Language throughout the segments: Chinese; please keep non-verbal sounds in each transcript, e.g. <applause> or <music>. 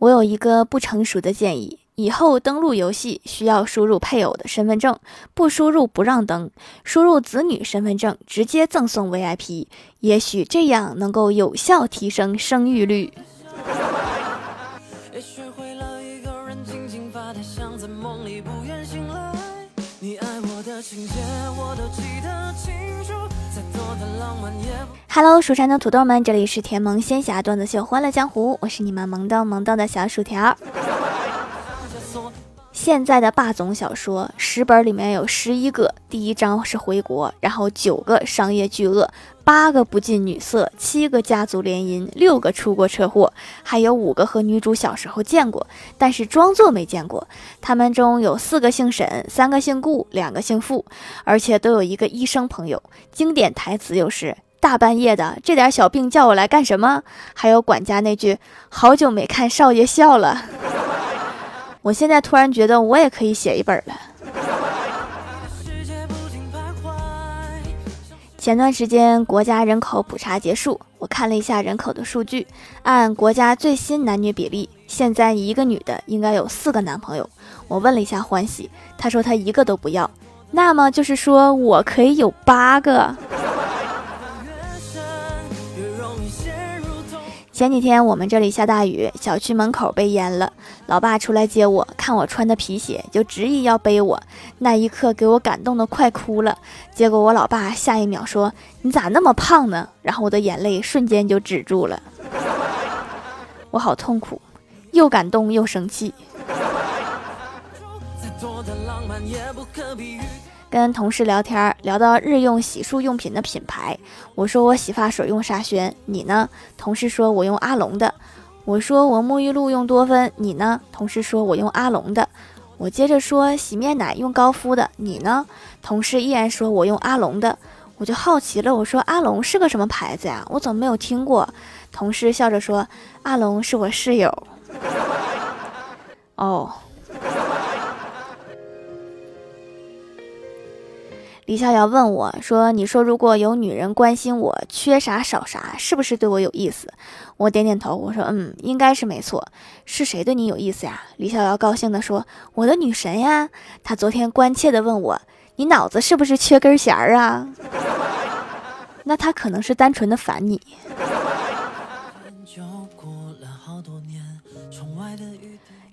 我有一个不成熟的建议：以后登录游戏需要输入配偶的身份证，不输入不让登；输入子女身份证，直接赠送 VIP。也许这样能够有效提升生育率。你爱我的情节，我都记 Hello，蜀山的土豆们，这里是甜萌仙侠段子秀《欢乐江湖》，我是你们萌豆萌豆的小薯条。现在的霸总小说十本里面有十一个，第一章是回国，然后九个商业巨鳄，八个不近女色，七个家族联姻，六个出过车祸，还有五个和女主小时候见过，但是装作没见过。他们中有四个姓沈，三个姓顾，两个姓傅，而且都有一个医生朋友。经典台词又是。大半夜的，这点小病叫我来干什么？还有管家那句“好久没看少爷笑了”，<laughs> 我现在突然觉得我也可以写一本了。前段时间国家人口普查结束，我看了一下人口的数据，按国家最新男女比例，现在一个女的应该有四个男朋友。我问了一下欢喜，他说他一个都不要，那么就是说我可以有八个。前几天我们这里下大雨，小区门口被淹了。老爸出来接我，看我穿的皮鞋，就执意要背我。那一刻给我感动的快哭了。结果我老爸下一秒说：“你咋那么胖呢？”然后我的眼泪瞬间就止住了。我好痛苦，又感动又生气。跟同事聊天，聊到日用洗漱用品的品牌，我说我洗发水用沙宣，你呢？同事说我用阿龙的。我说我沐浴露用多芬，你呢？同事说我用阿龙的。我接着说洗面奶用高夫的，你呢？同事依然说我用阿龙的。我就好奇了，我说阿龙是个什么牌子呀？我怎么没有听过？同事笑着说阿龙是我室友。哦。李逍遥问我说：“你说如果有女人关心我缺啥少啥，是不是对我有意思？”我点点头，我说：“嗯，应该是没错。是谁对你有意思呀？”李逍遥高兴地说：“我的女神呀！她昨天关切地问我：你脑子是不是缺根弦儿啊？那她可能是单纯的烦你。”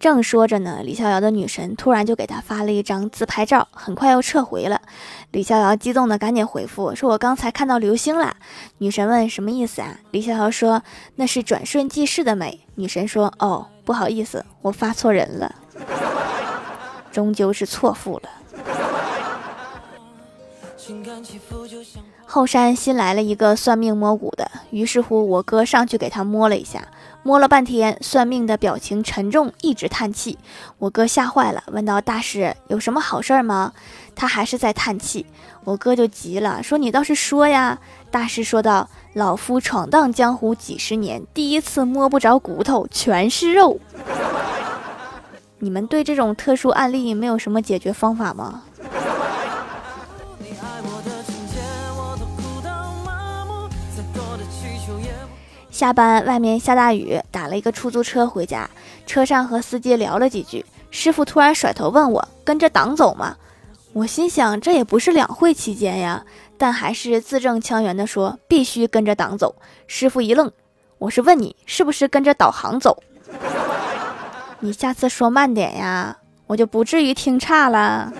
正说着呢，李逍遥的女神突然就给他发了一张自拍照，很快又撤回了。李逍遥激动的赶紧回复说：“我刚才看到流星了。”女神问：“什么意思啊？”李逍遥说：“那是转瞬即逝的美。”女神说：“哦，不好意思，我发错人了，<laughs> 终究是错付了。”后山新来了一个算命摸骨的，于是乎我哥上去给他摸了一下。摸了半天，算命的表情沉重，一直叹气。我哥吓坏了，问道：“大师有什么好事儿吗？”他还是在叹气。我哥就急了，说：“你倒是说呀！”大师说道：“老夫闯荡江湖几十年，第一次摸不着骨头，全是肉。<laughs> 你们对这种特殊案例没有什么解决方法吗？”下班，外面下大雨，打了一个出租车回家。车上和司机聊了几句，师傅突然甩头问我：“跟着党走吗？”我心想，这也不是两会期间呀，但还是字正腔圆地说：“必须跟着党走。”师傅一愣：“我是问你，是不是跟着导航走？<laughs> 你下次说慢点呀，我就不至于听差了。”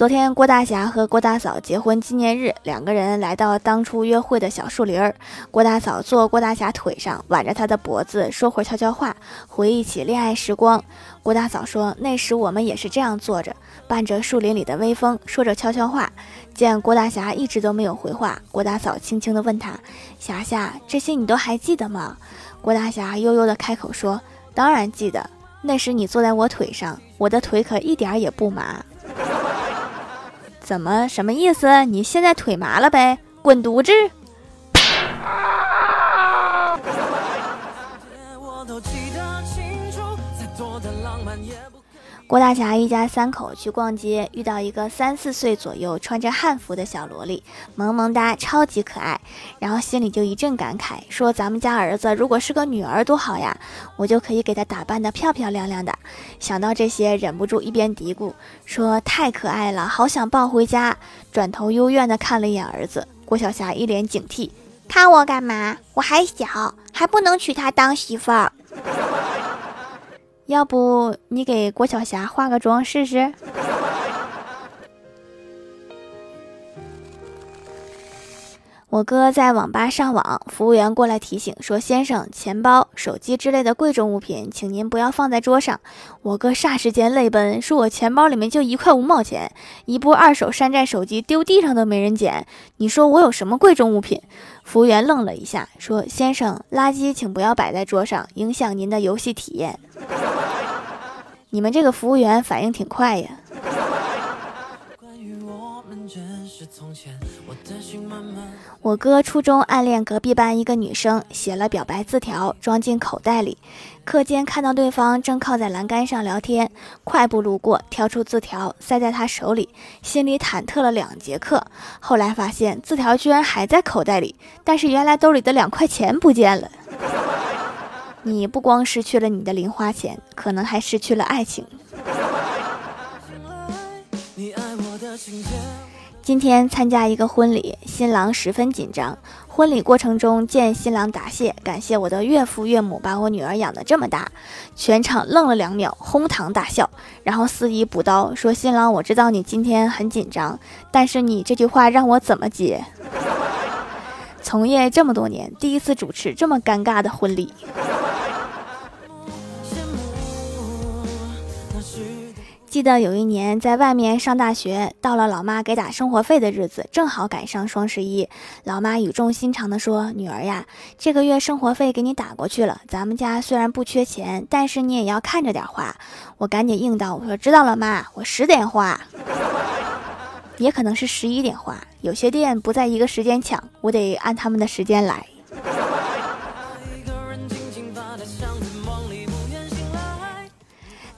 昨天郭大侠和郭大嫂结婚纪念日，两个人来到当初约会的小树林儿。郭大嫂坐郭大侠腿上，挽着他的脖子，说会悄悄话，回忆起恋爱时光。郭大嫂说：“那时我们也是这样坐着，伴着树林里的微风，说着悄悄话。”见郭大侠一直都没有回话，郭大嫂轻轻地问他：“霞霞，这些你都还记得吗？”郭大侠悠悠地开口说：“当然记得，那时你坐在我腿上，我的腿可一点也不麻。”怎么什么意思？你现在腿麻了呗？滚犊子！郭大侠一家三口去逛街，遇到一个三四岁左右穿着汉服的小萝莉，萌萌哒，超级可爱。然后心里就一阵感慨，说咱们家儿子如果是个女儿多好呀，我就可以给她打扮得漂漂亮亮的。想到这些，忍不住一边嘀咕说太可爱了，好想抱回家。转头幽怨地看了一眼儿子，郭晓霞一脸警惕，看我干嘛？我还小，还不能娶她当媳妇儿。要不你给郭晓霞化个妆试试？<laughs> 我哥在网吧上网，服务员过来提醒说：“先生，钱包、手机之类的贵重物品，请您不要放在桌上。”我哥霎时间泪奔，说：“我钱包里面就一块五毛钱，一部二手山寨手机丢地上都没人捡，你说我有什么贵重物品？”服务员愣了一下，说：“先生，垃圾请不要摆在桌上，影响您的游戏体验。”你们这个服务员反应挺快呀。我哥初中暗恋隔壁班一个女生，写了表白字条，装进口袋里。课间看到对方正靠在栏杆上聊天，快步路过，挑出字条塞在他手里，心里忐忑了两节课。后来发现字条居然还在口袋里，但是原来兜里的两块钱不见了。你不光失去了你的零花钱，可能还失去了爱情。今天参加一个婚礼，新郎十分紧张。婚礼过程中，见新郎答谢，感谢我的岳父岳母把我女儿养得这么大。全场愣了两秒，哄堂大笑。然后司仪补刀说：“新郎，我知道你今天很紧张，但是你这句话让我怎么接？”从业这么多年，第一次主持这么尴尬的婚礼。记得有一年在外面上大学，到了老妈给打生活费的日子，正好赶上双十一。老妈语重心长地说：“女儿呀，这个月生活费给你打过去了。咱们家虽然不缺钱，但是你也要看着点花。”我赶紧应道：“我说知道了，妈，我十点花，<laughs> 也可能是十一点花。有些店不在一个时间抢，我得按他们的时间来。”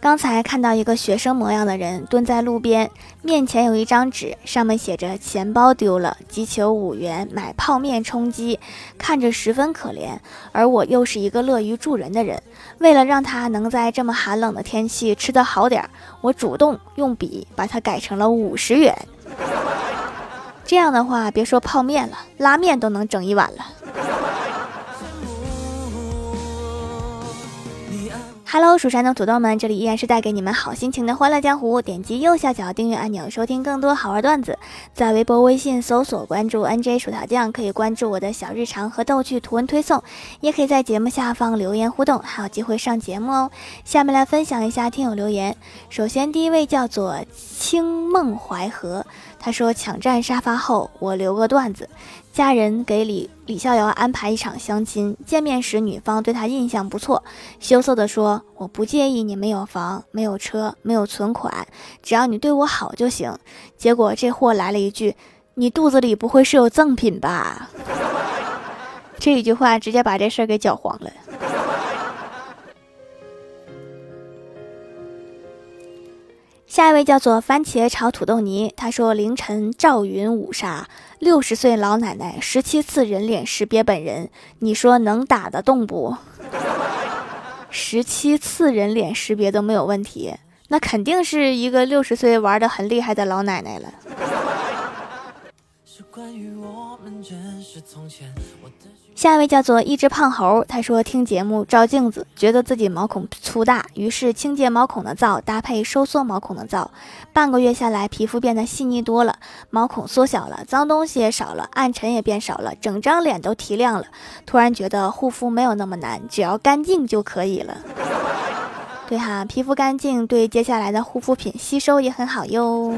刚才看到一个学生模样的人蹲在路边，面前有一张纸，上面写着“钱包丢了，急求五元买泡面充饥”，看着十分可怜。而我又是一个乐于助人的人，为了让他能在这么寒冷的天气吃得好点，我主动用笔把它改成了五十元。这样的话，别说泡面了，拉面都能整一碗了。Hello，蜀山的土豆们，这里依然是带给你们好心情的欢乐江湖。点击右下角订阅按钮，收听更多好玩段子。在微博、微信搜索关注 NJ 薯条酱，可以关注我的小日常和逗趣图文推送，也可以在节目下方留言互动，还有机会上节目哦。下面来分享一下听友留言。首先，第一位叫做清梦淮河。他说：“抢占沙发后，我留个段子。家人给礼李逍遥安排一场相亲，见面时女方对他印象不错，羞涩地说：‘我不介意你没有房、没有车、没有存款，只要你对我好就行。’结果这货来了一句：‘你肚子里不会是有赠品吧？’ <laughs> 这一句话直接把这事儿给搅黄了。”下一位叫做番茄炒土豆泥，他说凌晨赵云五杀六十岁老奶奶十七次人脸识别本人，你说能打得动不？十七次人脸识别都没有问题，那肯定是一个六十岁玩的很厉害的老奶奶了。是关于我们认识从前，我的下一位叫做一只胖猴，他说听节目照镜子，觉得自己毛孔粗大，于是清洁毛孔的皂搭配收缩毛孔的皂，半个月下来，皮肤变得细腻多了，毛孔缩小了，脏东西也少了，暗沉也变少了，整张脸都提亮了。突然觉得护肤没有那么难，只要干净就可以了。对哈，皮肤干净对接下来的护肤品吸收也很好哟。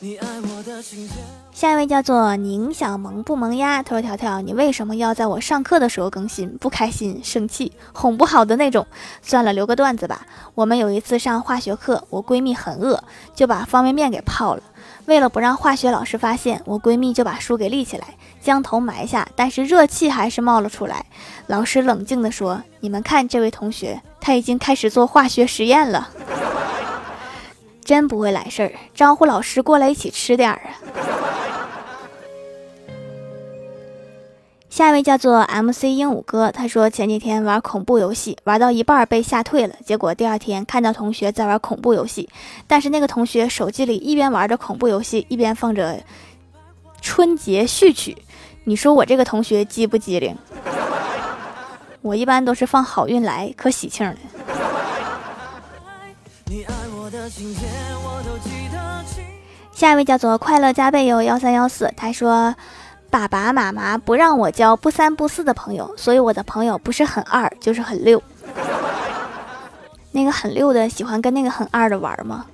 你爱我的情节下一位叫做宁小萌不萌呀？他说：“条条，你为什么要在我上课的时候更新？不开心、生气、哄不好的那种。算了，留个段子吧。我们有一次上化学课，我闺蜜很饿，就把方便面给泡了。为了不让化学老师发现，我闺蜜就把书给立起来，将头埋下，但是热气还是冒了出来。老师冷静地说：‘你们看这位同学，他已经开始做化学实验了。真不会来事儿，招呼老师过来一起吃点儿啊。<laughs> 下一位叫做 MC 鹦鹉哥，他说前几天玩恐怖游戏，玩到一半被吓退了，结果第二天看到同学在玩恐怖游戏，但是那个同学手机里一边玩着恐怖游戏，一边放着春节序曲，你说我这个同学机不机灵？我一般都是放好运来，可喜庆了。<laughs> 下一位叫做快乐加倍哟幺三幺四，他说。爸爸妈妈不让我交不三不四的朋友，所以我的朋友不是很二就是很六。那个很六的喜欢跟那个很二的玩吗？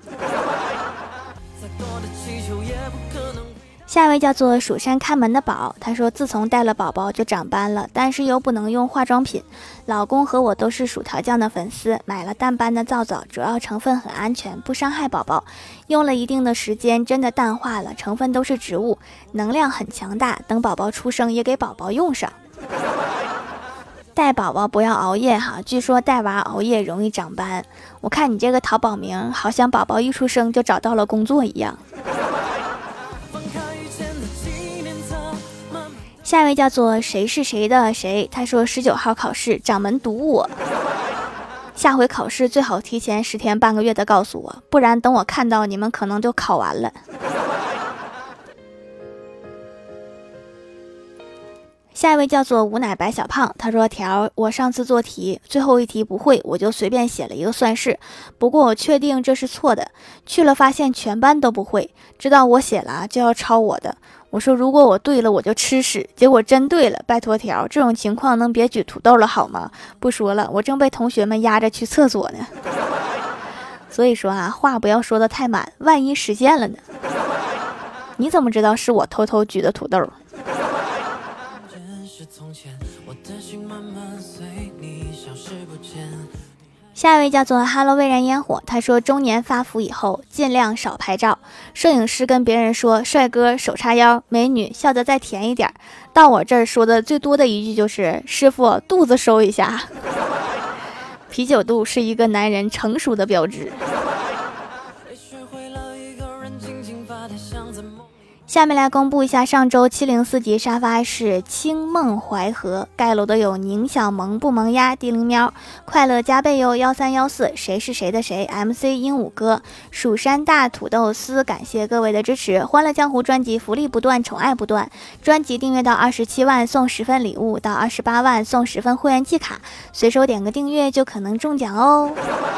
下一位叫做蜀山看门的宝，他说自从带了宝宝就长斑了，但是又不能用化妆品。老公和我都是薯条酱的粉丝，买了淡斑的皂皂，主要成分很安全，不伤害宝宝。用了一定的时间，真的淡化了，成分都是植物，能量很强大。等宝宝出生也给宝宝用上。带宝宝不要熬夜哈，据说带娃熬夜容易长斑。我看你这个淘宝名，好像宝宝一出生就找到了工作一样。下一位叫做谁是谁的谁，他说十九号考试掌门堵我，下回考试最好提前十天半个月的告诉我，不然等我看到你们可能就考完了。下一位叫做无奶白小胖，他说：“条，我上次做题最后一题不会，我就随便写了一个算式。不过我确定这是错的，去了发现全班都不会，知道我写了就要抄我的。我说如果我对了，我就吃屎。结果真对了，拜托条，这种情况能别举土豆了好吗？不说了，我正被同学们压着去厕所呢。<laughs> 所以说啊，话不要说的太满，万一实现了呢？<laughs> 你怎么知道是我偷偷举的土豆？”下一位叫做哈喽未燃烟火，他说中年发福以后尽量少拍照。摄影师跟别人说：“帅哥手叉腰，美女笑得再甜一点。”到我这儿说的最多的一句就是：“师傅肚子收一下。<laughs> ”啤酒肚是一个男人成熟的标志。下面来公布一下上周七零四级沙发是清梦淮河盖楼的有宁小萌不萌鸭地灵喵快乐加倍哟幺三幺四谁是谁的谁 MC 鹦鹉哥蜀山大土豆丝感谢各位的支持欢乐江湖专辑福利不断宠爱不断专辑订阅到二十七万送十份礼物到二十八万送十份会员季卡随手点个订阅就可能中奖哦。